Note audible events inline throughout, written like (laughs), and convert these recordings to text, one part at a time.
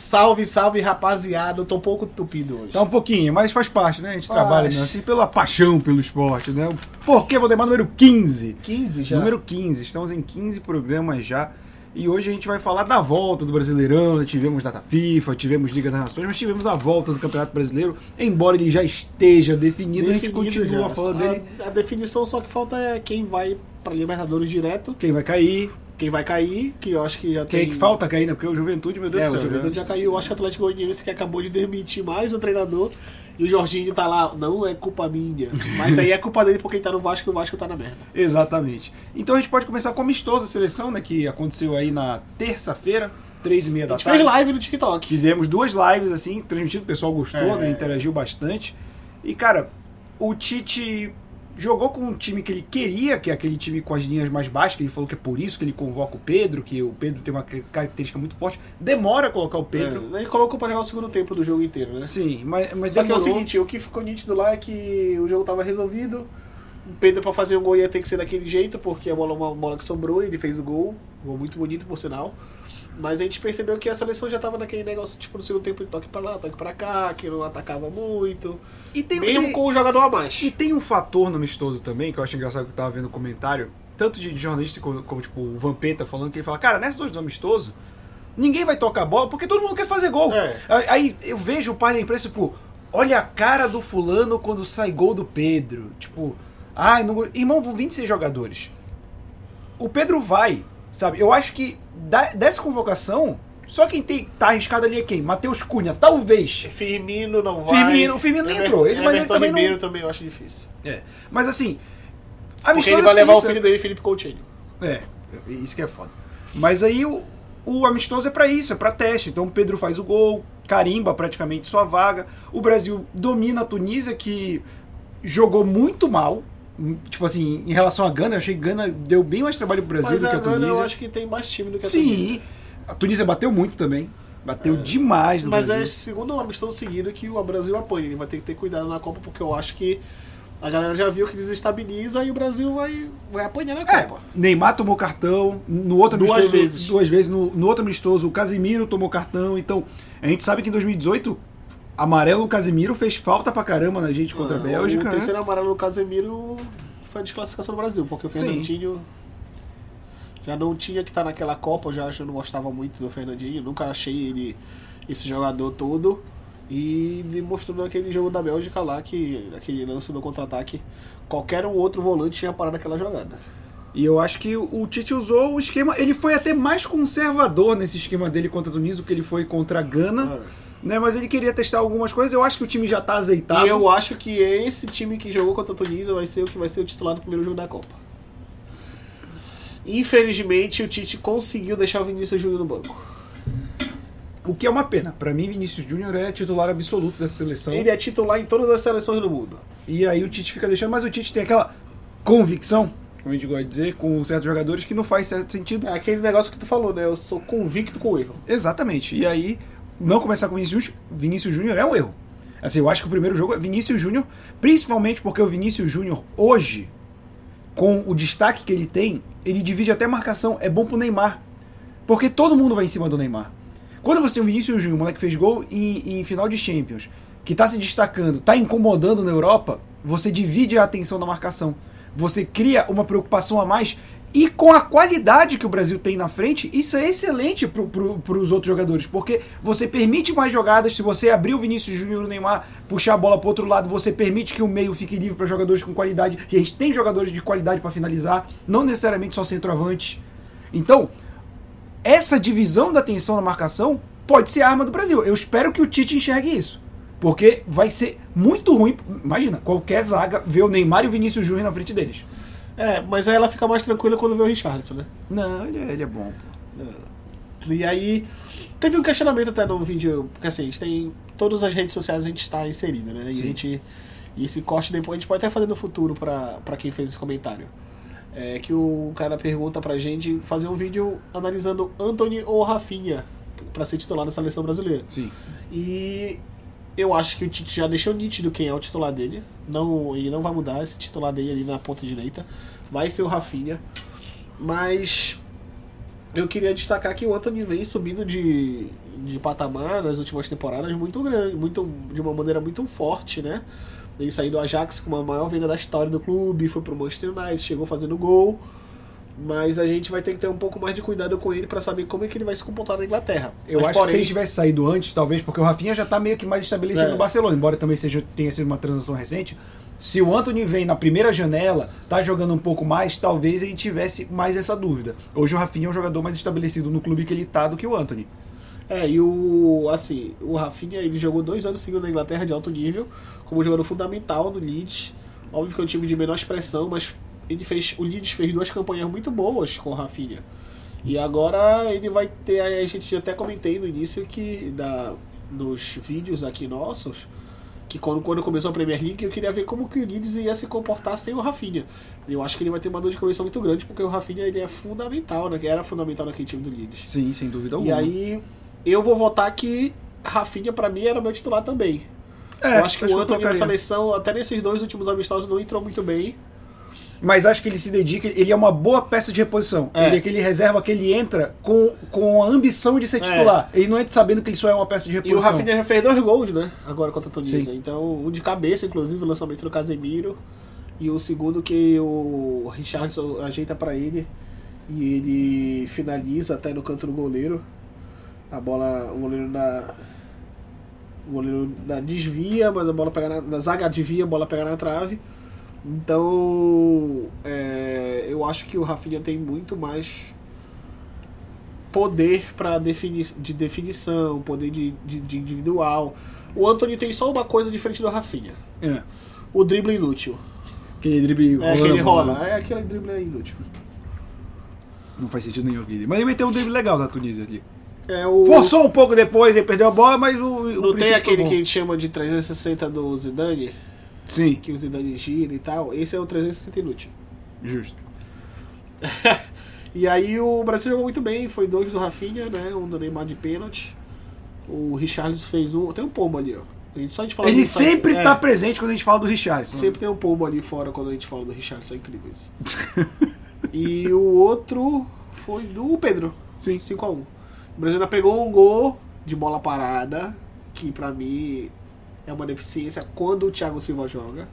Salve, salve, rapaziada. Eu tô um pouco tupido hoje. Tá um pouquinho, mas faz parte, né? A gente Faz. trabalha assim pela paixão pelo esporte, né? Por que Valdemar número 15? 15 já. Número 15, estamos em 15 programas já. E hoje a gente vai falar da volta do Brasileirão. Tivemos data FIFA, tivemos Liga das Nações, mas tivemos a volta do Campeonato Brasileiro. Embora ele já esteja definido, a gente Definido continua já. falando a, dele. A definição só que falta é quem vai pra Libertadores direto, Quem vai cair, quem vai cair, que eu acho que já quem é tem... que falta cair, né? Porque o Juventude, meu Deus É, do o céu. Juventude né? já caiu. Eu acho que o Atlético Goianiense que acabou de demitir mais o treinador. E o Jorginho tá lá, não é culpa minha. Mas aí é culpa dele porque ele tá no Vasco e o Vasco tá na merda. (laughs) Exatamente. Então a gente pode começar com o amistoso da seleção, né? Que aconteceu aí na terça-feira, três e meia A da gente tarde. fez live no TikTok. Fizemos duas lives, assim, transmitido, o pessoal gostou, É. né? Interagiu bastante. E, cara, o Tite jogou com um time que ele queria, que é aquele time com as linhas mais baixas, que ele falou que é por isso que ele convoca o Pedro, que o Pedro tem uma característica muito forte. Demora a colocar o Pedro. É, ele colocou pra jogar o segundo tempo do jogo inteiro, né? Sim, mas, mas Só que é o seguinte, o que ficou nítido lá é que o jogo tava resolvido. O Pedro pra fazer um gol ia ter que ser daquele jeito, porque a bola uma bola que sobrou, ele fez o gol. Um gol muito bonito, por sinal. Mas a gente percebeu que a seleção já tava naquele negócio, tipo, no segundo tempo de toque pra lá, toque pra cá, que não atacava muito. E tem, mesmo tem- com o jogador a mais. E tem um fator no amistoso também, que eu acho engraçado que eu tava vendo o comentário, tanto de jornalista como, como, tipo, o Vampeta falando, que ele fala, cara, nessas hoje do amistoso, ninguém vai tocar bola porque todo mundo quer fazer gol. É. Aí aí eu vejo o pai da imprensa, tipo, olha a cara do fulano quando sai gol do Pedro. Tipo, ai, não... irmão, vão 26 jogadores. O Pedro vai, sabe? Eu acho que da- dessa convocação, só quem tem, tá arriscado ali é quem? Matheus Cunha, talvez. Firmino não vai. Firmino- o Firmino nem entrou, esse- mas ele também não- Ribeiro também eu acho difícil. É. Mas assim, Porque amistoso ele é vai levar o isso, filho dele, Felipe Coutinho. É, isso que é foda. Mas aí o, o amistoso é pra isso, é pra teste. Então o Pedro faz o gol, carimba praticamente sua vaga. O Brasil domina a Tunísia, que jogou muito mal. Tipo assim, em relação à Gana, eu achei que Gana deu bem mais trabalho pro Brasil Mas do que a a Gana Tunísia. eu acho que tem mais time do que a Sim, Tunísia. a Tunísia bateu muito também. Bateu demais no Mas é Brasil. o segundo amistoso seguido que o Brasil apanha. Ele vai ter que ter cuidado na Copa, porque eu acho que a galera já viu que desestabiliza e o Brasil vai, vai apanhar na É, Copa. Neymar tomou cartão, no outro Duas amistoso, vezes. duas vezes no, no outro amistoso o Casimiro tomou cartão, então a gente sabe que em 2018 amarelo no Casimiro fez falta pra caramba na gente contra a Ah, Bélgica, O né? terceiro amarelo do Casemiro foi a desclassificação do Brasil, porque o Sim. Fernandinho já não tinha que estar naquela Copa, eu já, já não gostava muito do Fernandinho, nunca achei ele esse jogador todo. E demonstrou naquele jogo da Bélgica lá que aquele lance do contra-ataque, qualquer um outro volante ia parar naquela jogada. E eu acho que o Tite usou o esquema, ele foi até mais conservador nesse esquema dele contra a Tunísia do que ele foi contra a Gana, né? Mas ele queria testar algumas coisas, eu acho que o time já tá azeitado. E eu acho que esse time que jogou contra a Tunísia vai ser o que vai ser o titular do primeiro jogo da Copa. Infelizmente, o Tite conseguiu deixar o Vinícius Júnior no banco. O que é uma pena. Pra mim, Vinícius Júnior é titular absoluto dessa seleção. Ele é titular em todas as seleções do mundo. E aí o Tite fica deixando, mas o Tite tem aquela convicção, como a gente gosta de dizer, com certos jogadores que não faz certo sentido. É aquele negócio que tu falou, né? Eu sou convicto com o erro. Exatamente. E aí, não começar com Vinícius, Vinícius Júnior é um erro. Assim, eu acho que o primeiro jogo é Vinícius Júnior, principalmente porque o Vinícius Júnior hoje, com o destaque que ele tem, ele divide até marcação, é bom pro Neymar. Porque todo mundo vai em cima do Neymar. Quando você tem o Vinícius Júnior, o moleque que fez gol em, em final de Champions, que tá se destacando, tá incomodando na Europa, você divide a atenção da marcação. Você cria uma preocupação a mais e com a qualidade que o Brasil tem na frente, isso é excelente para pro, os outros jogadores, porque você permite mais jogadas, se você abrir o Vinícius Júnior o Neymar, puxar a bola pro outro lado, você permite que o meio fique livre para jogadores com qualidade, e a gente tem jogadores de qualidade para finalizar, não necessariamente só centroavantes. Então, essa divisão da atenção na marcação pode ser a arma do Brasil. Eu espero que o Tite enxergue isso. Porque vai ser muito ruim. Imagina, qualquer zaga ver o Neymar e o Vinícius Júnior na frente deles. É, mas aí ela fica mais tranquila quando vê o Richardson, né? Não, ele é, ele é bom. pô. E aí, teve um questionamento até no vídeo, porque assim, a gente tem. Todas as redes sociais a gente está inserido, né? E a Sim. gente. E esse corte depois a gente pode até fazer no futuro pra, pra quem fez esse comentário. É que o cara pergunta pra gente fazer um vídeo analisando Anthony ou Rafinha pra ser titular da seleção brasileira. Sim. E eu acho que o Tite já deixou nítido quem é o titular dele. Não, ele não vai mudar esse titular dele ali na ponta direita. Vai ser o Rafinha. Mas eu queria destacar que o Anthony vem subindo de, de patamar nas últimas temporadas muito grande, muito, de uma maneira muito forte, né? Ele saiu do Ajax com a maior venda da história do clube, foi pro Manchester United, chegou fazendo gol. Mas a gente vai ter que ter um pouco mais de cuidado com ele para saber como é que ele vai se comportar na Inglaterra. Eu Mas, acho que se porém, ele tivesse saído antes, talvez, porque o Rafinha já tá meio que mais estabelecido É. no Barcelona, embora também seja, tenha sido uma transação recente. Se o Anthony vem na primeira janela, tá jogando um pouco mais, talvez ele tivesse mais essa dúvida. Hoje o Rafinha é um jogador mais estabelecido no clube que ele tá do que o Anthony. É, e o. Assim, o Rafinha ele jogou dois anos seguidos na Inglaterra de alto nível, como jogador fundamental no Leeds. Óbvio que é um time de menor expressão, mas ele fez. O Leeds fez duas campanhas muito boas com o Rafinha. E agora ele vai ter. A gente até comentei no início que da, nos vídeos aqui nossos. Que quando, quando começou a Premier League, eu queria ver como que o Leeds ia se comportar sem o Rafinha. Eu acho que ele vai ter uma dor de cabeça muito grande, porque o Rafinha ele é fundamental, né? Era fundamental naquele time do Leeds. Sim, sem dúvida E alguma. aí, eu vou votar que Rafinha, pra mim, era meu titular também. É, eu acho que o Anthony colocaria. nessa seleção, até nesses dois últimos amistosos, não entrou muito bem. Mas acho que ele se dedica, ele é uma boa peça de reposição. É. Ele é aquele reserva que ele entra com, com a ambição de ser titular. Ele não entra sabendo que ele só é uma peça de E o reposição. Rafinha já fez dois gols, né? Agora contra a Tunísia. Então, um de cabeça, inclusive, o lançamento do Casemiro. E o segundo que o Richardson ajeita pra ele. E ele finaliza até no canto do goleiro. A bola, o goleiro na. O goleiro na desvia, mas a bola pega na, na zaga desvia, a bola pega na trave. Então, é, eu acho que o Rafinha tem muito mais poder para defini de definição, poder de, de, de individual. O Anthony tem só uma coisa diferente do Rafinha: É. o drible inútil. Aquele drible É rolando aquele rola, é aquele drible é inútil. Não faz sentido nenhum aquele. Mas ele meteu um drible legal da Tunísia ali. É o Forçou um pouco depois, ele perdeu a bola, mas o. o não tem princípio aquele que a gente chama de 360 do Zidane, Sim, que o Zidane gira e tal. Esse é o 360 inútil. justo. (laughs) E aí o Brasil jogou muito bem, foi dois do Rafinha, né? Um do Neymar de pênalti. O Richarlison fez um. Tem um pombo ali, ó. A gente- Só de falar Ele do- sempre é, tá presente quando a gente fala do Richardson. Sempre tem um pombo ali fora quando a gente fala do Richarlison, é incrível isso. (laughs) e o outro foi do Pedro. Sim. 5x1. O Brasil ainda pegou um gol de bola parada, que pra mim é uma deficiência quando o Thiago Silva joga.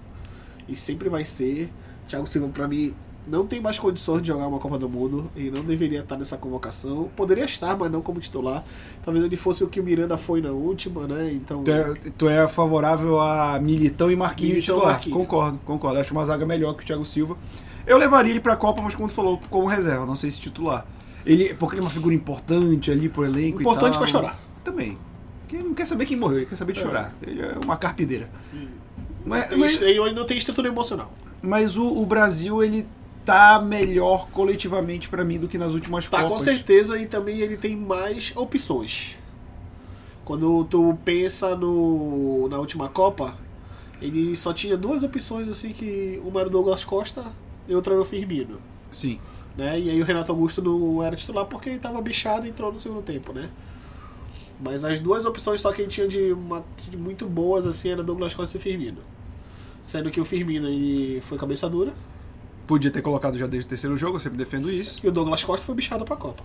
E sempre vai ser. Thiago Silva, pra mim, não tem mais condições de jogar uma Copa do Mundo. Ele não deveria estar nessa convocação. Poderia estar, mas não como titular. Talvez ele fosse o que o Miranda foi na última, né? Então. Tu é, tu é favorável a Militão e Marquinhos Militão e titular. Marquinhos. Concordo, concordo. Acho uma zaga melhor que o Thiago Silva. Eu levaria ele pra Copa, mas como tu falou, como reserva, não sei se titular. Ele, porque ele é uma figura importante ali pro elenco Importante e tal. pra chorar. Também. Porque ele não quer saber quem morreu, ele quer saber de É. chorar. Ele é uma carpideira. Mas, Ele mas, ele não tem estrutura emocional. mas o, o Brasil, ele tá melhor coletivamente pra mim do que nas últimas Tá, Copas. com certeza, e também ele tem mais opções. Quando tu pensa no, na última Copa, ele só tinha duas opções, assim, que uma era o Douglas Costa e outra era o Firmino. Sim. Né? E aí o Renato Augusto não era titular porque ele tava bichado e entrou no segundo tempo, né? Mas as duas opções só que ele tinha de, uma, de muito boas, assim, era Douglas Costa e Firmino. Sendo que o Firmino, ele foi cabeça dura, Podia ter colocado já desde o terceiro jogo, eu sempre defendo isso. e o Douglas Costa foi bichado pra Copa.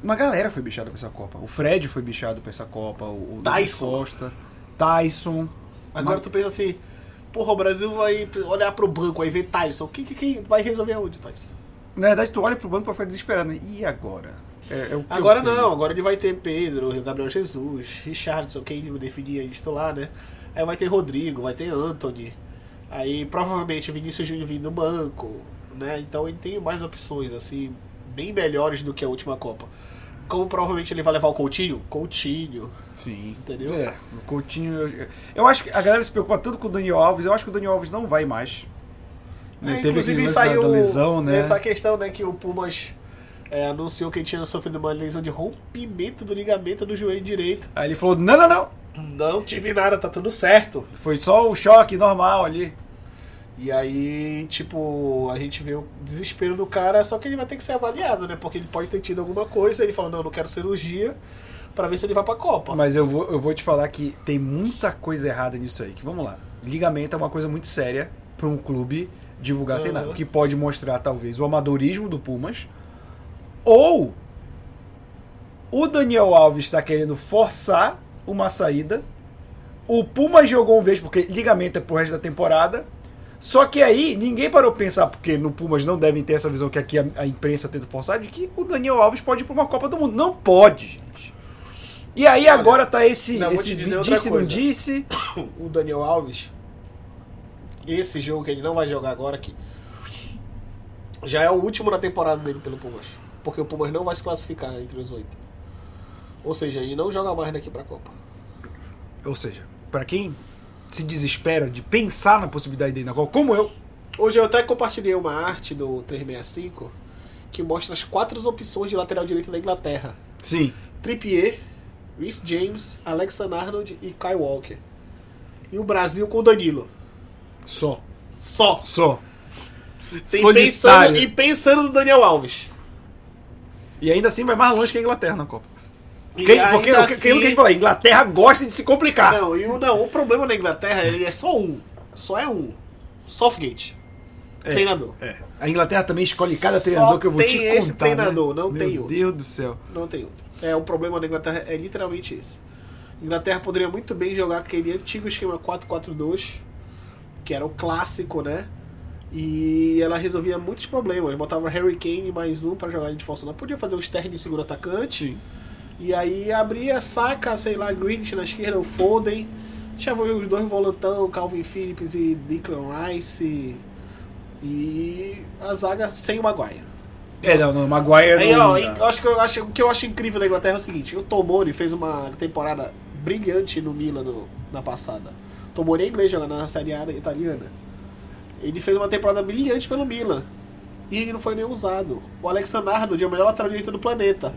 Uma galera foi bichada pra essa Copa. O Fred foi bichado pra essa Copa, o o Douglas Tyson. Costa, Tyson. Agora Uma- tu pensa assim, porra, o Brasil vai olhar pro banco, aí vê Tyson. Quem, quem, quem vai resolver aonde, Tyson? Na verdade, tu olha pro banco pra ficar desesperado. né? E agora? É, é Agora não, agora ele vai ter Pedro, Gabriel Jesus, Richardson, quem definia de titular, né? Aí vai ter Rodrigo, vai ter Anthony. Aí provavelmente Vinícius Júnior vindo do banco, né? Então ele tem mais opções, assim, bem melhores do que a última Copa. Como provavelmente ele vai levar o Coutinho? Coutinho, Sim. entendeu? É, o Coutinho. Eu, eu acho que a galera se preocupa tanto com o Daniel Alves. Eu acho que o Daniel Alves não vai mais. Né, É, Teve inclusive saiu da lesão, né? essa questão, né, que o Pumas é, anunciou que ele tinha sofrido uma lesão de rompimento do ligamento do joelho direito. Aí ele falou: não, não, não. Não tive nada, tá tudo certo. Foi só o choque normal ali. E aí, tipo, a gente vê o desespero do cara, só que ele vai ter que ser avaliado, né? Porque ele pode ter tido alguma coisa, ele fala, não, eu não quero cirurgia, pra ver se ele vai pra Copa. Mas eu vou, eu vou te falar que tem muita coisa errada nisso aí. Que vamos lá. Ligamento é uma coisa muito séria para um clube divulgar sem Aham. nada. O que pode mostrar, talvez, o amadorismo do Pumas ou o Daniel Alves está querendo forçar uma saída. O Puma jogou um vez porque ligamento é pro resto da temporada. Só que aí ninguém parou pensar, porque no Pumas não devem ter essa visão que aqui a, a imprensa tenta forçar, de que o Daniel Alves pode ir pra uma Copa do Mundo. Não pode, gente. E aí Olha, agora tá esse, não, esse disse, não disse. (coughs) o Daniel Alves, esse jogo que ele não vai jogar agora aqui, já é o último na temporada dele pelo Pumas. Porque o Pumas não vai se classificar entre os oito. Ou seja, ele não joga mais daqui pra Copa. Ou seja, pra quem se desespera de pensar na possibilidade dele na Copa, como eu, Hoje eu até compartilhei uma arte do 365 que mostra as quatro opções de lateral direito da Inglaterra. sim, Trippier, Rhys James, Alexander Arnold e Kyle Walker. E o Brasil com o Danilo. só. Só. Só. Pensando, e pensando no Daniel Alves. E ainda assim vai mais longe que a Inglaterra na Copa. Quem, porque o que, assim- aquilo que a gente falou, a Inglaterra gosta de se complicar. Não, e o, não, o problema na Inglaterra ele é só um. Só é um. Southgate. É, Treinador. É. A Inglaterra também escolhe cada Só treinador que eu vou tem te esse contar. treinador, né? não Meu tem outro. Deus do céu. Não tem outro. É, o problema da Inglaterra é literalmente esse. A Inglaterra poderia muito bem jogar aquele antigo esquema 4-4-2, que era o clássico, né? E ela resolvia muitos problemas. Botava Harry Kane mais um pra jogar de falso. Não podia fazer um Sterling de segundo atacante. E aí abria, saca, sei lá, Grealish na esquerda, o Foden. Deixava os dois volantão, Calvin Phillips e Declan Rice. E a zaga sem o Maguire. É, não, não, Maguire Aí, não. ó, eu acho que eu acho, o que eu acho incrível da Inglaterra é o seguinte: o Tomori fez uma temporada brilhante no Milan no- na passada. Tomori é inglês jogando na Série A italiana. Ele fez uma temporada brilhante pelo Milan. E ele não foi nem usado. O Alexander Arnold é o melhor lateral direito do planeta.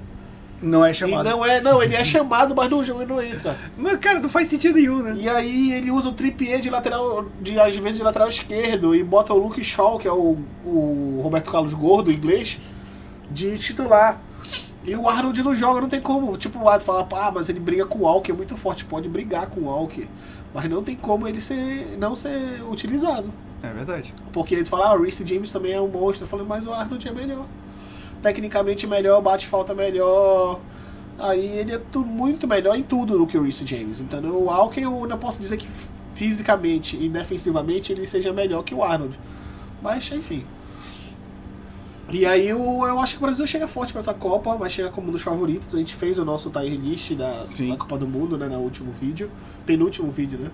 Não é E chamado. não é, não, ele é chamado, mas no jogo ele não entra. (laughs) Mas, cara, não faz sentido nenhum, né? E aí ele usa o Trippier de lateral, de, às vezes de lateral esquerdo, e bota o Luke Shaw, que é o, o Roberto Carlos Gordo, inglês, de titular. E o Arnold não joga, não tem como. Tipo, o Arnold fala, ah, mas ele briga com o Walker, é muito forte, pode brigar com o Walker. Mas não tem como ele ser, não ser utilizado. É verdade. Porque ele fala, ah, o Reece James também é um monstro. Eu falei, mas o Arnold é melhor. Tecnicamente melhor, bate falta melhor. Aí ele é muito melhor em tudo do que o Reece James. Então o Walker eu ainda posso dizer que fisicamente e defensivamente ele seja melhor que o Arnold. Mas enfim. E aí o, eu acho que o Brasil chega forte para essa Copa, vai chegar como um dos favoritos. A gente fez o nosso tier list da, Sim. da Copa do Mundo, né, no último vídeo, penúltimo vídeo, né?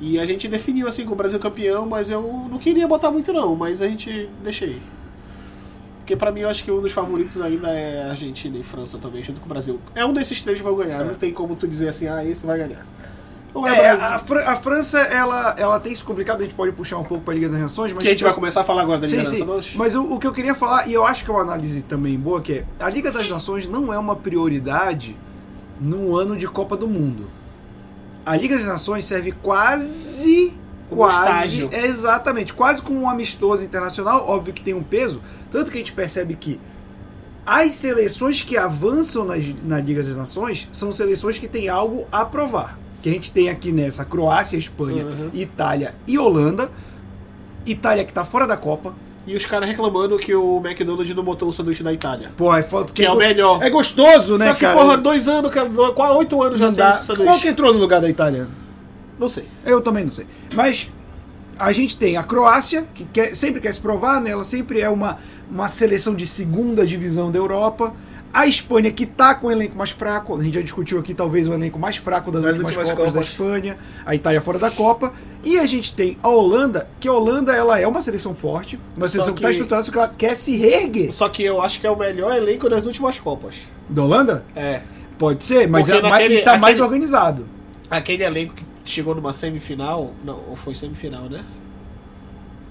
E a gente definiu assim com o Brasil campeão, mas eu não queria botar muito não, mas a gente deixei. Porque pra mim eu acho que um dos favoritos ainda é Argentina e França também, junto com o Brasil. É um desses três que vai ganhar, não tem como tu dizer assim, ah, esse vai ganhar. É, É, a, a França, ela, ela tem isso complicado, a gente pode puxar um pouco pra Liga das Nações, mas. que a gente vai começar a falar agora da Sim, liderança sim. hoje? Mas o, o que eu queria falar, e eu acho que é uma análise também boa, que é a Liga das Nações não é uma prioridade num ano de Copa do Mundo. A Liga das Nações serve quase. Quase. é, exatamente, quase como um amistoso internacional, óbvio que tem um peso, tanto que a gente percebe que as seleções que avançam nas, na Liga das Nações são seleções que têm algo a provar. Que a gente tem aqui nessa Croácia, Espanha, Uhum. Itália e Holanda. Itália que tá fora da Copa. E os caras reclamando que o McDonald's não botou o sanduíche da Itália. Pô, é foda, porque Que é o melhor. É gostoso, né, Só que, cara? porra, dois anos, cara, quase oito anos já Não sem dá. esse sanduíche. Qual que entrou no lugar da Itália? Não sei. Eu também não sei. Mas a gente tem a Croácia, que quer- sempre quer se provar, né? Ela sempre é uma, uma seleção de segunda divisão da Europa. A Espanha, que tá com o elenco mais fraco, a gente já discutiu aqui talvez o elenco mais fraco das, Das últimas, últimas Copas, da Copas. Espanha. A Itália fora da Copa. E a gente tem a Holanda, que a Holanda ela é uma seleção forte, uma seleção que, que- tá estruturada, só que ela quer se reerguer. Só que eu acho que é o melhor elenco das últimas Copas. Da Holanda? É. Pode ser, mas, Porque é, naquele- ele tá mais aquele- organizado. Aquele elenco que chegou numa semifinal. Não, ou foi semifinal, né?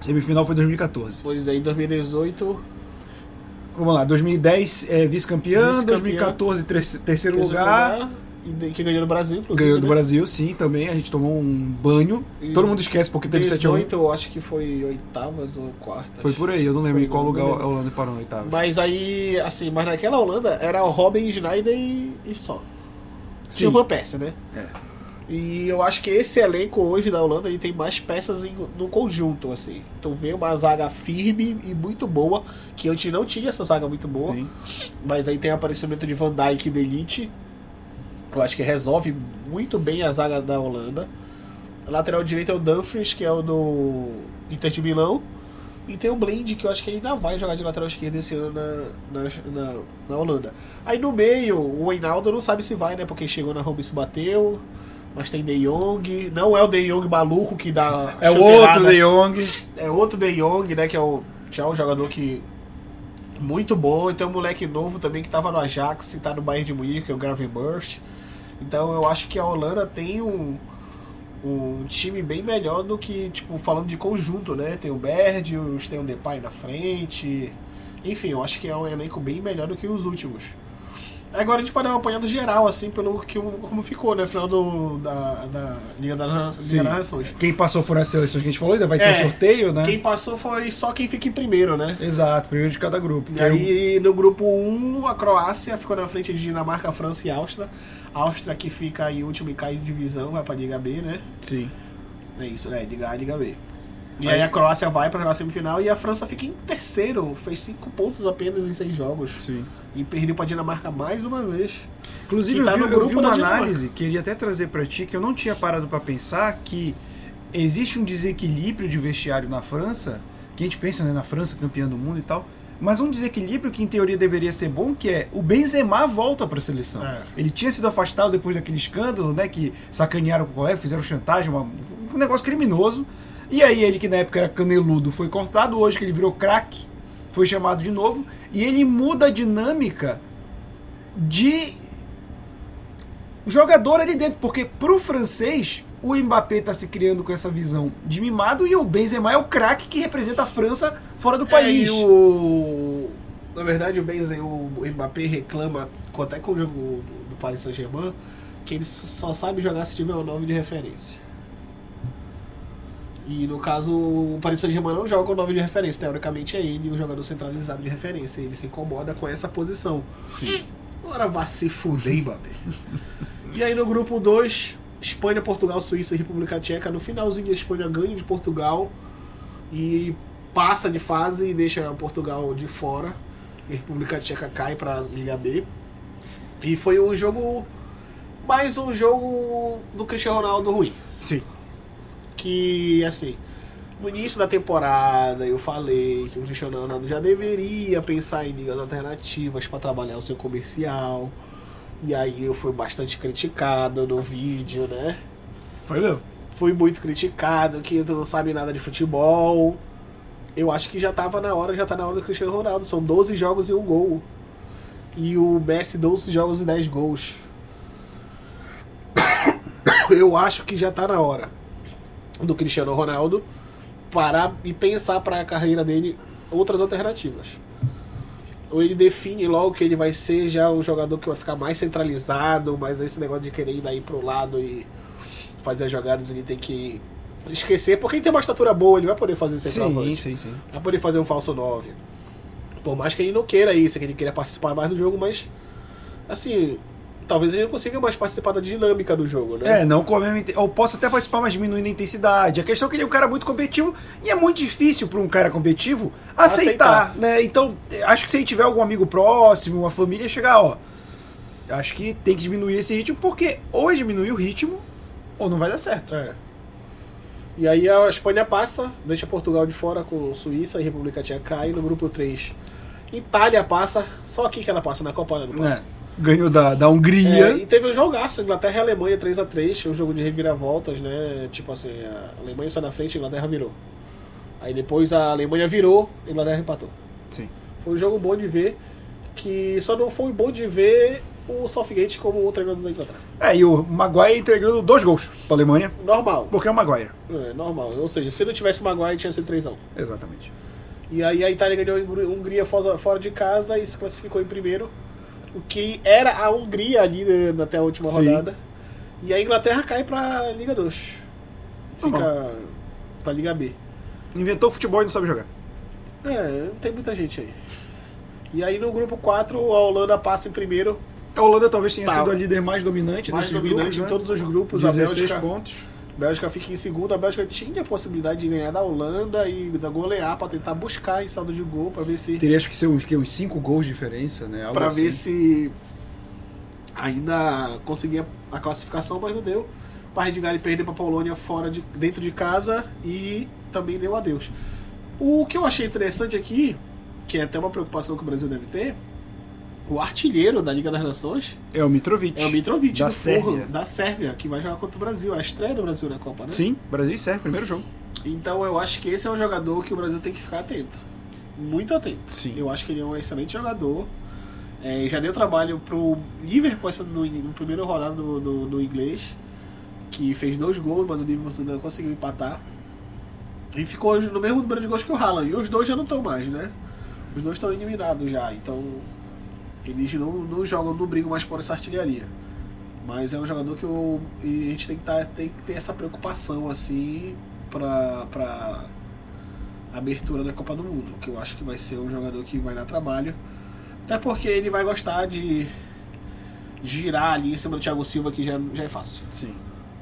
Semifinal foi 2014. Pois aí, em 2018. Vamos lá, 2010 é vice-campeã, Vice-campeã. 2014 ter- terceiro terceiro lugar. E de- que ganhou no Brasil, inclusive. Ganhou do né? Brasil, sim, também. A gente tomou um banho. E Todo mundo esquece porque teve 7 a 1 18, eu acho que foi oitavas ou quartas. Foi por aí, eu não lembro Foi, em qual lugar a Holanda parou no oitavo. Mas aí, assim, mas naquela Holanda era o Robin Schneider e, e só. Silvan Persie, né? É. E eu acho que esse elenco hoje da Holanda ele tem mais peças em- no conjunto, assim. Então vê uma zaga firme e muito boa, que antes não tinha essa zaga muito boa. Sim. Mas aí tem o aparecimento de Van Dijk da Elite. Eu acho que resolve muito bem a zaga da Holanda. A lateral direito é o Dumfries, que é o do Inter de Milão. E tem o Blind, que eu acho que ainda vai jogar de lateral esquerdo esse ano na, na, na, na Holanda. Aí no meio, o Reinaldo não sabe se vai, né? Porque chegou na Roma e se bateu. Mas tem De Jong. Não é o De Jong maluco que dá. É outro De Jong. É outro De Jong, né? Que é o, já é um jogador que. Muito bom. E tem um moleque novo também que tava no Ajax e tá no Bayern de Munique, que é o Gravenberch. Então eu acho que a Holanda tem um, um time bem melhor do que, tipo, falando de conjunto, né? Tem o Berdius, tem o Depay na frente. Enfim, eu acho que é um elenco bem melhor do que os últimos. Agora a gente pode dar uma apanhada geral, assim, pelo que como ficou, né? Final do, da, da Liga, da, Sim. Liga das Nações. Quem passou foram as seleções que a gente falou, ainda vai ter É, um sorteio, né? Quem passou foi só quem fica em primeiro, né? Exato, primeiro de cada grupo. E aí no grupo 1, a Croácia ficou na frente de Dinamarca, França e Áustria. A Áustria que fica em último e cai de divisão, vai pra Liga B, né? Sim. É isso, né? Liga A, Liga B. E Aí- a Croácia vai pra jogar a semifinal e a França fica em terceiro. Fez cinco pontos apenas em seis jogos. Sim. E perdeu pra Dinamarca mais uma vez. Inclusive, E eu, tá vi, no eu grupo vi uma análise, queria até trazer pra ti, que eu não tinha parado pra pensar que existe um desequilíbrio de vestiário na França, que a gente pensa né, na França, campeã do mundo e tal, mas um desequilíbrio que em teoria deveria ser bom, que é o Benzema volta pra seleção. É. Ele tinha sido afastado depois daquele escândalo, né, que sacanearam com o colega, fizeram chantagem, uma- um negócio criminoso. E aí ele que na época era caneludo foi cortado, hoje que ele virou craque, foi chamado de novo, e ele muda a dinâmica de jogador ali dentro, porque pro francês o Mbappé tá se criando com essa visão de mimado e o Benzema é o craque que representa a França fora do país. É, e o... Na verdade, o Benzema, o Mbappé reclama, até com o jogo do, Paris Saint-Germain, que ele só sabe jogar se tiver um 9 de referência. E no caso, o Paris Saint-Germain não joga com 9 de referência. Teoricamente é ele o jogador centralizado de referência. Ele se incomoda com essa posição. Sim. Agora vá se fuder, Mbappé. e aí no grupo 2, Espanha, Portugal, Suíça e República Tcheca. No finalzinho, a Espanha ganha de Portugal e passa de fase e deixa Portugal de fora. E a República Tcheca cai para Liga B. E foi um jogo. Mais um jogo do Cristiano Ronaldo ruim Sim. Que, assim, no início da temporada eu falei que o Cristiano Ronaldo já deveria pensar em ligas alternativas para trabalhar o seu comercial. E aí eu fui bastante criticado no vídeo, né? Foi mesmo. Fui muito criticado, que tu não sabe nada de futebol. Eu acho que já tava na hora, já tá na hora do Cristiano Ronaldo. São 12 jogos e um gol. E o Messi 12 jogos e 10 gols. (coughs) Eu acho que já tá na hora do Cristiano Ronaldo parar e pensar para a carreira dele outras alternativas. Ou ele define logo que ele vai ser já um jogador que vai ficar mais centralizado, mas esse negócio de querer ir daí pro lado e fazer as jogadas ele tem que esquecer, porque ele tem uma estatura boa, ele vai poder fazer Sim, centroavante. sim, sim. Vai poder fazer um falso 9. Por mais que ele não queira isso, que ele queira participar mais do jogo, mas assim, talvez ele não consiga mais participar da dinâmica do jogo, né? É, não com a mesma Ou posso até participar, mas diminuindo a intensidade. A questão é que ele é um cara muito competitivo e é muito difícil para um cara competitivo aceitar, Aceitar. né? Então, acho que se ele tiver algum amigo próximo, uma família, chegar, ó. Acho que tem que diminuir esse ritmo, porque ou é diminuir o ritmo, ou não vai dar certo. É. E aí a Espanha passa, deixa Portugal de fora com Suíça e República Tcheca cai no grupo 3. Itália passa, só aqui que ela passa, na Copa ela não passa. É. Ganhou da, da Hungria. É, e teve um jogaço, Inglaterra e Alemanha 3x3, um jogo de reviravoltas, né? Tipo assim, a Alemanha está na frente, a Inglaterra virou. Aí depois a Alemanha virou, a Inglaterra empatou. Sim. Foi um jogo bom de ver, que só não foi bom de ver o Southgate como o treinador da Inglaterra. É, e o Maguire entregando dois gols para Alemanha, Normal, porque é o Maguire. é, normal. Ou seja, se não tivesse Maguire tinha sido 3x1. Exatamente. E aí a Itália ganhou a Hungria fora de casa e se classificou em primeiro. O que era a Hungria ali né, até a última Sim. rodada. E a Inglaterra cai pra Liga 2. Tá Fica pra Liga B. Inventou futebol e não sabe jogar. É, não tem muita gente aí. E aí no grupo 4 a Holanda passa em primeiro A Holanda talvez tenha Tá. sido a líder mais dominante mais desses dominante grupos, né? em todos os grupos. A 16 Bélgica, pontos. A Bélgica fica em segundo. A Bélgica tinha a possibilidade de ganhar da Holanda e da golear para tentar buscar em saldo de gol para ver se Teria acho que ser uns, que, uns 5 gols de diferença, né? Para assim. ver se ainda conseguia a classificação, mas não deu. Para Redgar perder para Polônia fora de dentro de casa e também deu adeus. O que eu achei interessante aqui, que é até uma preocupação que o Brasil deve ter, o artilheiro da Liga das Nações É o Mitrovic. é o Mitrovic Da do Sérvia. Porro, da Sérvia, que vai jogar contra o Brasil, a estreia do Brasil na Copa, né? Sim, Brasil e Sérvia, primeiro jogo. Então eu acho que esse é um jogador que o Brasil tem que ficar atento. Muito atento. Sim. Eu acho que ele é um excelente jogador. É, já deu trabalho pro Liverpool essa no, no primeiro rodada do, do, do inglês, que fez dois gols, mas o Liverpool não conseguiu empatar. E ficou no mesmo número de gols que o Haaland. E os dois já não estão mais, né? Os dois estão eliminados já. Então eles não, não jogam, não brigam mais por essa artilharia. Mas é um jogador que eu, a gente tem que, tá, tem que ter essa preocupação assim pra, pra abertura da Copa do Mundo. Que eu acho que vai ser um jogador que vai dar trabalho. Até porque ele vai gostar de girar ali em cima do Thiago Silva, que já, já é fácil. Sim.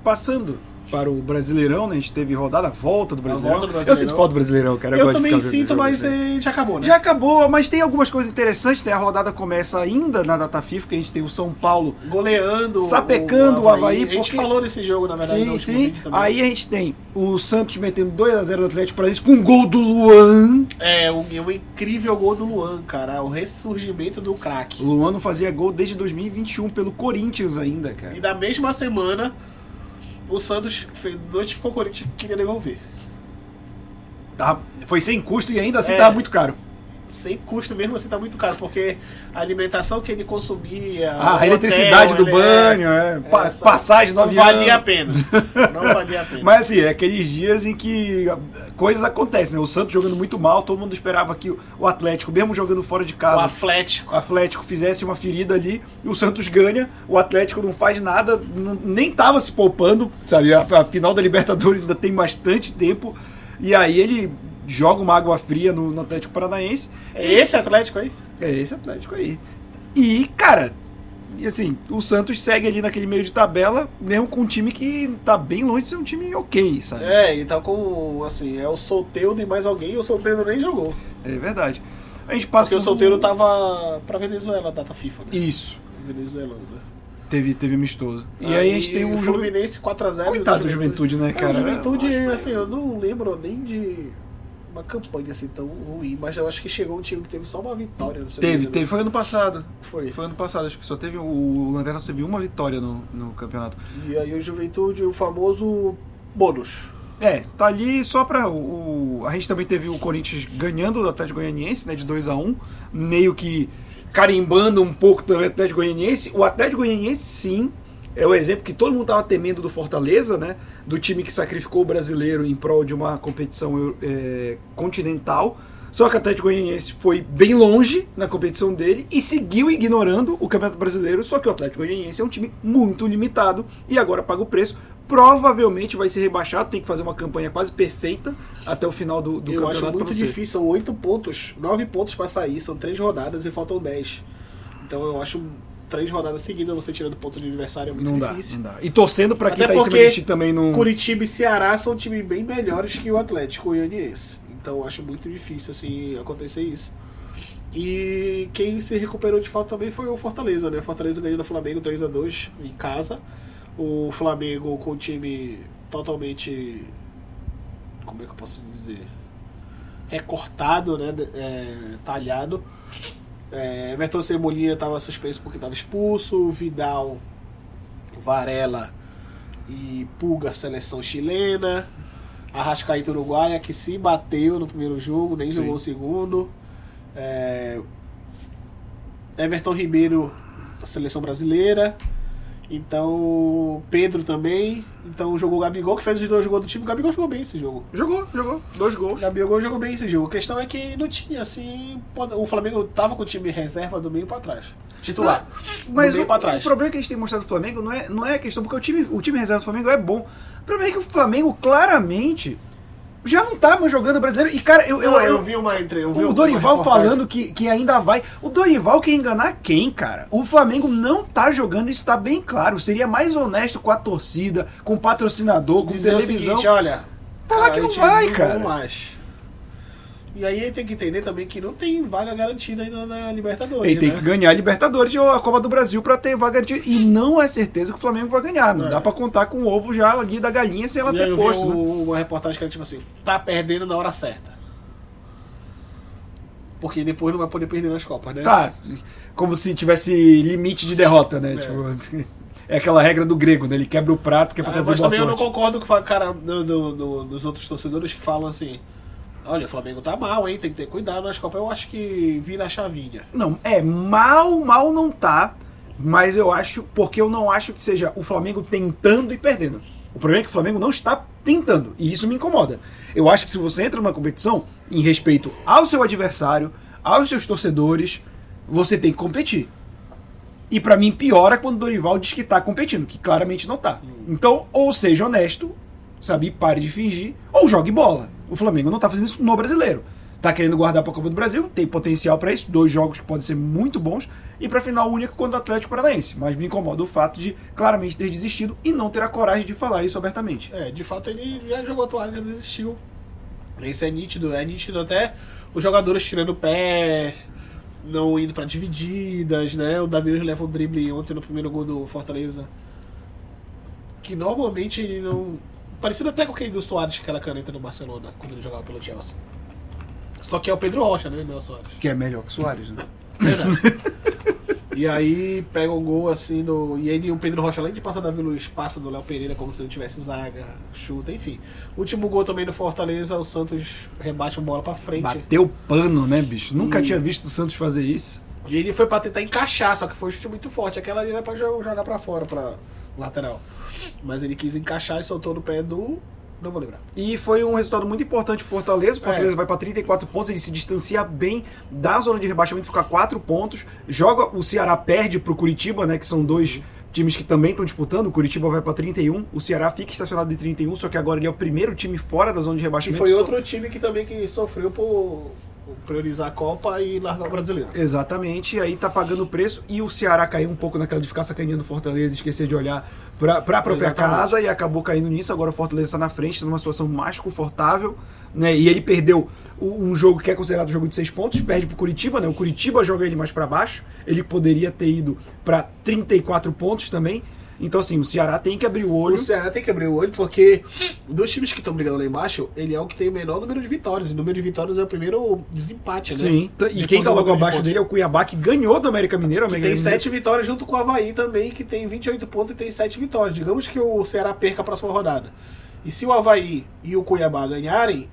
Passando para o Brasileirão, né? A gente teve rodada, a volta do Brasileirão. volta do Eu Brasileirão. sinto falta do Brasileirão, cara. Eu, de também sinto, mas assim. já acabou, né? Já acabou, mas tem algumas coisas interessantes, né? A rodada começa ainda na data FIFA, que a gente tem o São Paulo Goleando. Sapecando o Havaí, A gente porque- falou desse jogo, na verdade. no Sim, sim. Aí a gente tem o Santos metendo 2x0 do Atlético Paranaense com um gol do Luan. É, um incrível gol do Luan, cara. O ressurgimento do O craque. Luan não fazia gol desde 2021 pelo Corinthians ainda, cara. E na mesma semana, o Santos fez, notificou o Corinthians que queria devolver. Tá- foi sem custo e ainda assim É. tava muito caro. Sem custo mesmo assim tá muito caro, porque a alimentação que ele consumia. Ah, o a eletricidade hotel, do banho, é, pa- essa- passagem no não avião. valia a pena. Não (laughs) valia a pena. Mas assim, é aqueles dias em que coisas acontecem, né? O Santos jogando muito mal, todo mundo esperava que o- o Atlético, mesmo jogando fora de o casa, Atlético. o Atlético fizesse uma ferida ali, e o Santos ganha, o Atlético não faz nada, não- nem tava se poupando, sabe? A, a final da Libertadores ainda tem bastante tempo, e aí ele joga uma água fria no, no Atlético Paranaense. É esse Atlético aí? É esse Atlético aí. E, cara, e assim, o Santos segue ali naquele meio de tabela, mesmo com um time que tá bem longe de ser um time ok, sabe? É, ele tá com. Assim, é o solteiro e mais alguém, e o solteiro nem jogou. É verdade. A gente passa Porque o solteiro tava pra Venezuela, data FIFA, né? Isso. Venezuela, né? Teve, teve amistoso. E aí, a gente tem o Juventude. Fluminense 4x0. Coitado do Juventude, né, cara? É, o Juventude, assim, eu não lembro nem de uma campanha assim tão ruim, mas eu acho que chegou um time que teve só uma vitória. Não sei Teve, teve. Foi ano passado. Foi. Foi ano passado, acho que só teve. O Lanterna só teve uma vitória no, no campeonato. E aí o Juventude, o famoso bônus. É, tá ali só pra. O, o- a gente também teve o Corinthians ganhando do Atlético Goianiense, né, de 2 a 1 meio que carimbando um pouco do Atlético Goianiense. O Atlético Goianiense, sim, é o exemplo que todo mundo tava temendo do Fortaleza, né? Do time que sacrificou o brasileiro em prol de uma competição eu- é, continental. Só que o Atlético Goianiense foi bem longe na competição dele e seguiu ignorando o Campeonato Brasileiro. Só que o Atlético Goianiense é um time muito limitado e agora paga o preço. Provavelmente vai ser rebaixado, tem que fazer uma campanha quase perfeita até o final do, do eu campeonato. acho muito difícil, são 8 pontos, 9 pontos pra sair, são 3 rodadas e faltam 10. Então eu acho 3 rodadas seguidas você tirando ponto de adversário é muito Não dá, difícil. não dá. E torcendo pra quem Até tá em cima de ti também não. Curitiba e Ceará são times bem melhores que o Atlético Goianiense. Então eu acho muito difícil assim acontecer isso. E quem se recuperou de fato também foi o Fortaleza, né? O Fortaleza ganhou do Flamengo 3 a 2 em casa. O Flamengo com o time totalmente como é que eu posso dizer? Recortado, né? É, talhado. É, Everton Cebolinha estava suspenso porque estava expulso. Vidal, Varela e Pulga, seleção chilena. Arrascaeta Uruguaia, que se bateu no primeiro jogo, nem Sim. jogou o segundo. É, Everton Ribeiro, seleção brasileira. Então, Pedro também. Então, jogou o Gabigol, que fez os dois gols do time. O Gabigol jogou bem esse jogo. Jogou, jogou. Dois O gols. Gabigol jogou bem esse jogo. A questão é que não tinha, assim. O Flamengo tava com o time reserva do meio pra trás. Titular. Mas do meio o, pra o trás. problema que a gente tem mostrado do Flamengo não é, não é a questão, porque o time, o time reserva do Flamengo é bom. O problema é que o Flamengo claramente Já não tá mais jogando brasileiro. E, cara, eu, eu, Eu, eu, eu vi uma entre. Eu vi o Dorival falando que, que ainda vai. O Dorival quer enganar quem, cara? O Flamengo não tá jogando, isso tá bem claro. Seria mais honesto com a torcida, com o patrocinador, com dizer o televisão. seguinte, olha. Falar a que não vai, não cara. mais. E aí ele tem que entender também que não tem vaga garantida ainda na Libertadores. Ele tem né? que ganhar a Libertadores ou a Copa do Brasil pra ter vaga de... E não é certeza que o Flamengo vai ganhar. Não É. dá pra contar com o ovo já ali da galinha sem ela E ter eu vi posto. né? um- uma reportagem que era tipo assim, tá perdendo na hora certa. Porque depois não vai poder perder nas Copas, né? Tá, como se tivesse limite de derrota, né? É. Tipo, (laughs) é aquela regra do grego, né? Ele quebra o prato que é pra Ah, trazer mas também eu não sorte. concordo com o cara do, do- do- dos outros torcedores que falam assim, olha, o Flamengo tá mal, hein? Tem que ter cuidado nas Copas. Eu acho que vira a chavinha. Não, é, mal, mal não tá, mas eu acho, porque eu não acho que seja o Flamengo tentando e perdendo. O problema é que o Flamengo não está tentando, e isso me incomoda. Eu acho que se você entra numa competição em respeito ao seu adversário, aos seus torcedores, você tem que competir. E pra mim piora quando o Dorival diz que tá competindo, que claramente não tá. Então, ou seja honesto, sabe, pare de fingir, ou jogue bola. O Flamengo não tá fazendo isso no brasileiro. Tá querendo guardar pra Copa do Brasil, tem potencial pra isso, dois jogos que podem ser muito bons, e pra final única contra o Atlético Paranaense. Mas me incomoda o fato de claramente ter desistido e não ter a coragem de falar isso abertamente. É, de fato ele já jogou a toalha, já desistiu. Isso é nítido, é nítido até os jogadores tirando o pé, não indo pra divididas, né? O Davi leva um drible ontem no primeiro gol do Fortaleza. Que normalmente ele não. Parecido até com aquele do Soares, aquela caneta no Barcelona, quando ele jogava pelo Chelsea. Só que é o Pedro Rocha, né? Não é o Soares. Que é melhor que o Soares, né? (laughs) E aí pega um gol assim do. E aí o Pedro Rocha, além de passar Davi Luiz, passa do Léo Pereira como se não tivesse zaga, chuta, enfim. Último gol também do Fortaleza, o Santos rebate a bola pra frente. Bateu pano, né, bicho? Nunca E- tinha visto o Santos fazer isso. E ele foi pra tentar encaixar, só que foi um chute muito forte. Aquela ali era pra jo- jogar pra fora, pra lateral. Mas ele quis encaixar e soltou no pé do. Não vou lembrar. E foi um resultado muito importante pro Fortaleza. O Fortaleza É. vai para 34 pontos, ele se distancia bem da zona de rebaixamento, fica 4 pontos. Joga, o Ceará perde pro Curitiba, né? Que são dois times que também estão disputando. O Curitiba vai para 31, o Ceará fica estacionado em 31, só que agora ele é o primeiro time fora da zona de E rebaixamento. foi Só- outro time que também que sofreu por priorizar a Copa e largar o brasileiro. Exatamente, e aí tá pagando o preço e o Ceará caiu um pouco naquela de ficar sacaneando o Fortaleza, esquecer de olhar pra, pra própria Exatamente. casa e acabou caindo nisso. Agora o Fortaleza tá na frente, tá numa situação mais confortável, né? E ele perdeu o- um jogo que é considerado um jogo de seis pontos, perde pro Curitiba, né? O Curitiba joga ele mais pra baixo, ele poderia ter ido pra 34 pontos também. Então, assim, o Ceará tem que abrir o olho. O Ceará tem que abrir o olho porque dos times que estão brigando lá embaixo, ele é o que tem o menor número de vitórias. E o número de vitórias é o primeiro desempate, né? Sim, t- e Depois quem tá do logo de abaixo pontos. dele é o Cuiabá, que ganhou do América Mineiro. América tem sete vitórias junto com o Havaí também, que tem 28 pontos e tem sete vitórias. Digamos que o Ceará perca a próxima rodada. E se o Havaí e o Cuiabá ganharem,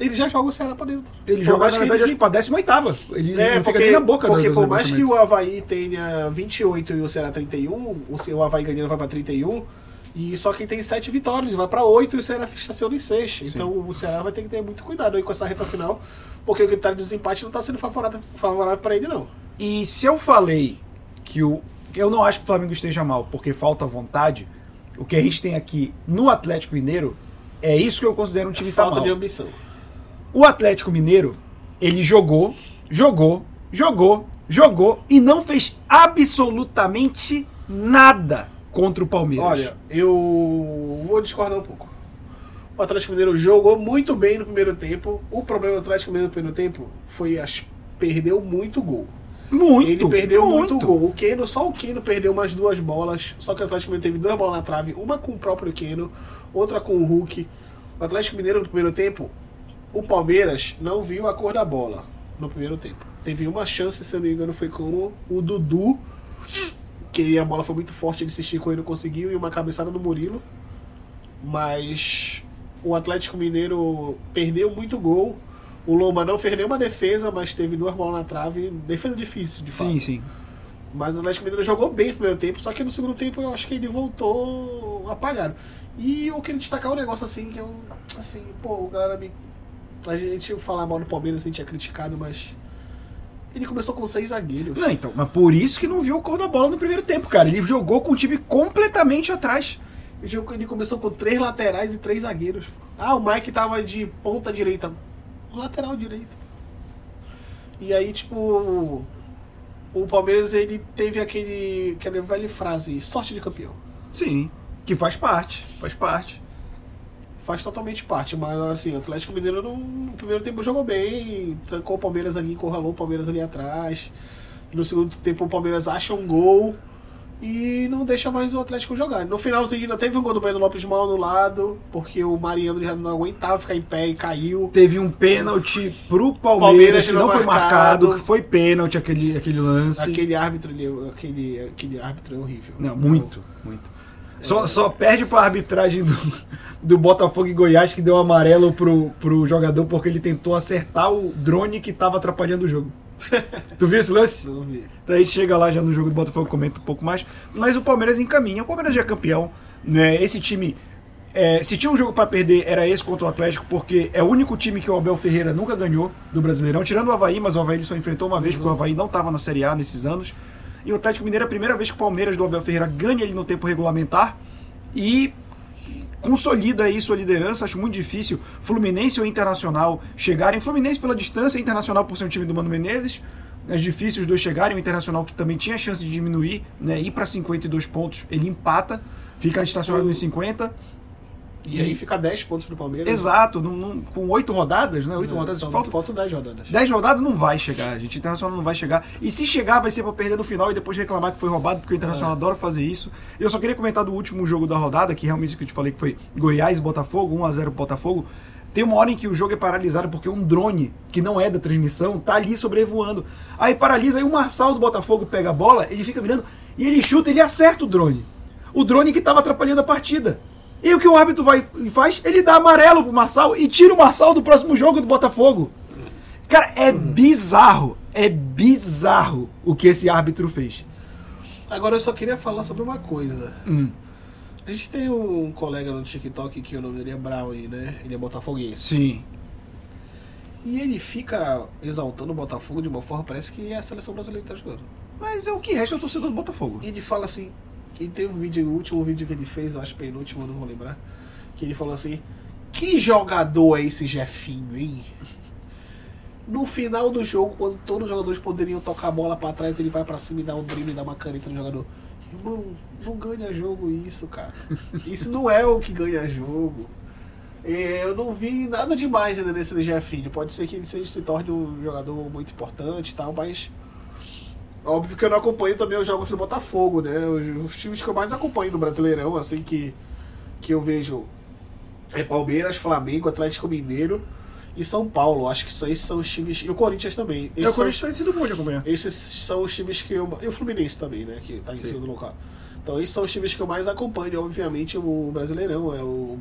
ele já joga o Ceará pra dentro. Ele Por joga, na verdade, ele acho que pra 18 Ele É, não porque, fica nem na boca porque do, por mais que o Havaí tenha 28 e o Ceará 31, o seu o Havaí ganhando vai pra 31, e só quem tem 7 vitórias vai pra 8 e o Ceará estaciona em 6. Então o Ceará vai ter que ter muito cuidado aí com essa reta final, porque o critério de desempate não tá sendo favorável, favorável pra ele, não. E se eu falei que o. Eu não acho que o Flamengo esteja mal porque falta vontade. O que a gente tem aqui no Atlético Mineiro é isso que eu considero um time que tá Falta mal. de ambição. O Atlético Mineiro, ele jogou, jogou, jogou, jogou e não fez absolutamente nada contra o Palmeiras. Olha, eu vou discordar um pouco. O Atlético Mineiro jogou muito bem no primeiro tempo. O problema do Atlético Mineiro no primeiro tempo foi as perdeu muito gol. muito, Ele perdeu muito, gol. O Keno, só o Keno perdeu umas duas bolas. Só que o Atlético Mineiro teve duas bolas na trave, uma com o próprio Keno, outra com o Hulk. O Atlético Mineiro no primeiro tempo, o Palmeiras não viu a cor da bola no primeiro tempo. Teve uma chance, se eu não me engano, foi com o Dudu, que a bola foi muito forte, ele se esticou e não conseguiu, e uma cabeçada no Murilo. Mas o Atlético Mineiro perdeu muito gol. O Loma não fez nenhuma defesa, mas teve duas bolas na trave. Defesa difícil, de fato. Sim, sim. Mas o Atlético Mineiro jogou bem no primeiro tempo, só que no segundo tempo eu acho que ele voltou apagado. E eu queria destacar um negócio assim, que eu. Assim, pô, galera me. A gente falar mal do Palmeiras, a gente é criticado, mas. Ele começou com seis zagueiros. Não, então, mas por isso que não viu o cor da bola no primeiro tempo, cara. Ele jogou com o time completamente atrás. Ele começou com três laterais e três zagueiros. Ah, o Mike tava de ponta direita. Lateral direito. E aí, tipo, o, o Palmeiras ele teve aquele, aquela velha frase, sorte de campeão. Sim, que faz parte, faz parte. Faz totalmente parte, mas assim, o Atlético Mineiro no, no primeiro tempo jogou bem, trancou o Palmeiras ali, encurralou o Palmeiras ali atrás. No segundo tempo o Palmeiras acha um gol e não deixa mais o Atlético jogar. No finalzinho ainda teve um gol do Breno Lopes mal anulado, porque o Mariano já não aguentava ficar em pé e caiu. Teve um pênalti pro Palmeiras, Palmeiras que não foi marcado. que foi pênalti aquele, aquele lance. Aquele árbitro ali, aquele, aquele árbitro é horrível. Não, muito, muito. Só, só perde pra arbitragem do, do Botafogo e Goiás, que deu amarelo pro, pro jogador porque ele tentou acertar o drone que tava atrapalhando o jogo. tu viu esse lance? Não vi. Então a gente chega lá já no jogo do Botafogo, comenta um pouco mais. Mas o Palmeiras encaminha, o Palmeiras já é campeão. Né? Esse time, é, se tinha um jogo pra perder, era esse contra o Atlético, porque é o único time que o Abel Ferreira nunca ganhou do Brasileirão, tirando o Havaí, mas o Havaí ele só enfrentou uma vez, porque o Havaí não tava na Série A nesses anos. E o Atlético Mineiro é a primeira vez que o Palmeiras do Abel Ferreira ganha ele no tempo regulamentar e consolida aí sua liderança. Acho muito difícil Fluminense ou Internacional chegarem. Fluminense pela distância, Internacional por ser um time do Mano Menezes. É difícil os dois chegarem. O Internacional que também tinha chance de diminuir, né, ir para 52 pontos, ele empata, fica estacionado nos 50. E, aí fica 10 pontos pro Palmeiras. Exato, num- num- com oito rodadas, né? Oito É, rodadas. só Falta, faltam 10 rodadas. 10 rodadas não vai chegar, gente. O Internacional não vai chegar. E se chegar, vai ser pra perder no final e depois reclamar que foi roubado, porque o Internacional adora fazer isso. Eu só queria comentar do último jogo da rodada, que realmente que eu te falei que foi Goiás e Botafogo, 1x0 pro Botafogo. Tem uma hora em que o jogo é paralisado porque um drone, que não é da transmissão, tá ali sobrevoando. Aí paralisa, aí o Marçal do Botafogo pega a bola, ele fica mirando e ele chuta, ele acerta o drone. O drone que tava atrapalhando a partida. E o que o árbitro vai faz? Ele dá amarelo pro Marçal e tira o Marçal do próximo jogo do Botafogo. Cara, é bizarro. É bizarro o que esse árbitro fez. Agora eu só queria falar sobre uma coisa. Hum. A gente tem um colega no TikTok que o nome dele é Brownie, né? Ele é botafoguense. Sim. E ele fica exaltando o Botafogo de uma forma, parece que é a seleção brasileira que tá jogando. Mas é o que resta o torcedor do Botafogo. E ele fala assim, e teve um vídeo, o último vídeo que ele fez, eu acho penúltimo, não vou lembrar, que ele falou assim, que jogador é esse Jefinho, hein? No final do jogo, quando todos os jogadores poderiam tocar a bola pra trás, ele vai pra cima e dá um drible e dá uma caneta no jogador. Irmão, não ganha jogo isso, cara. Isso não é o que ganha jogo. É, Eu não vi nada demais ainda nesse Jefinho. Pode ser que ele seja, se torne um jogador muito importante e tal, mas Óbvio que eu não acompanho também os jogos do Botafogo, né? Os, os times que eu mais acompanho no Brasileirão, assim, que, que eu vejo é Palmeiras, Flamengo, Atlético Mineiro e São Paulo. Acho que esses são os times. E o Corinthians também. É, o Corinthians tem sido bom de acompanhar. esses são os times que eu. E o Fluminense também, né? Que tá em Sim. segundo local. Então esses são os times que eu mais acompanho, obviamente, o Brasileirão. É o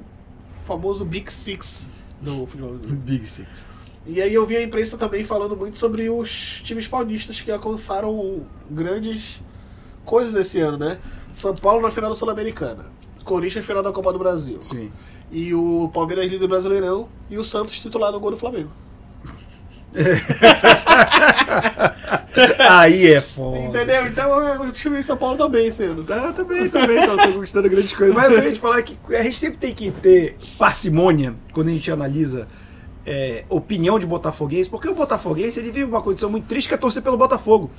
famoso Big Six do futebol brasileiro. (laughs) Big Six. E aí eu vi a imprensa também falando muito sobre os times paulistas que alcançaram grandes coisas esse ano, né? São Paulo na final da Sul-Americana. Corinthians na final da Copa do Brasil. Sim. E o Palmeiras líder do Brasileirão e o Santos titular no gol do Flamengo. (laughs) Aí é foda. Entendeu? Então é, o time de São Paulo também esse ano. Tá, também, também, tô, tô conquistando grandes coisas. Mas o que eu ia te falar é que a gente sempre tem que ter parcimônia quando a gente analisa é, opinião de botafoguense, porque o botafoguense ele vive uma condição muito triste que é torcer pelo Botafogo.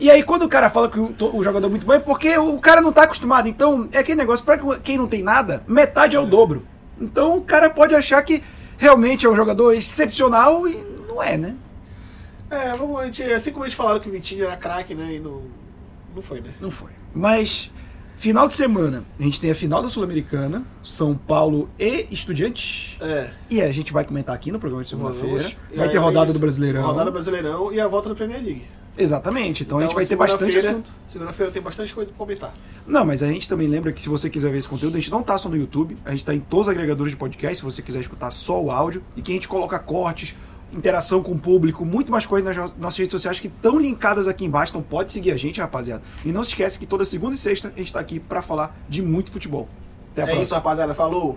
E aí quando o cara fala que o, o jogador é muito bom é porque o cara não tá acostumado. Então é aquele negócio, pra quem não tem nada, metade é o dobro. Então o cara pode achar que realmente é um jogador excepcional e não é, né? É, vamos, a gente, assim como a gente falaram que o Vitinho era craque, né? E não, não foi, né? Não foi. Mas, final de semana, a gente tem a final da Sul-Americana, São Paulo e Estudiantes. É. E a gente vai comentar aqui no programa de segunda-feira. Vai ter é rodada isso. do Brasileirão. Rodada do Brasileirão e a volta da Premier League. Exatamente. Então, a gente vai ter bastante assunto. Segunda-feira tem bastante coisa pra comentar. Não, mas a gente também lembra que se você quiser ver esse conteúdo, a gente não tá só no YouTube, a gente tá em todos os agregadores de podcast, se você quiser escutar só o áudio, e que a gente coloca cortes, interação com o público, muito mais coisas nas nossas redes sociais que estão linkadas aqui embaixo, então pode seguir a gente, rapaziada. E não se esquece que toda segunda e sexta a gente tá aqui pra falar de muito futebol. Até a é próxima. isso, rapaziada. Falou!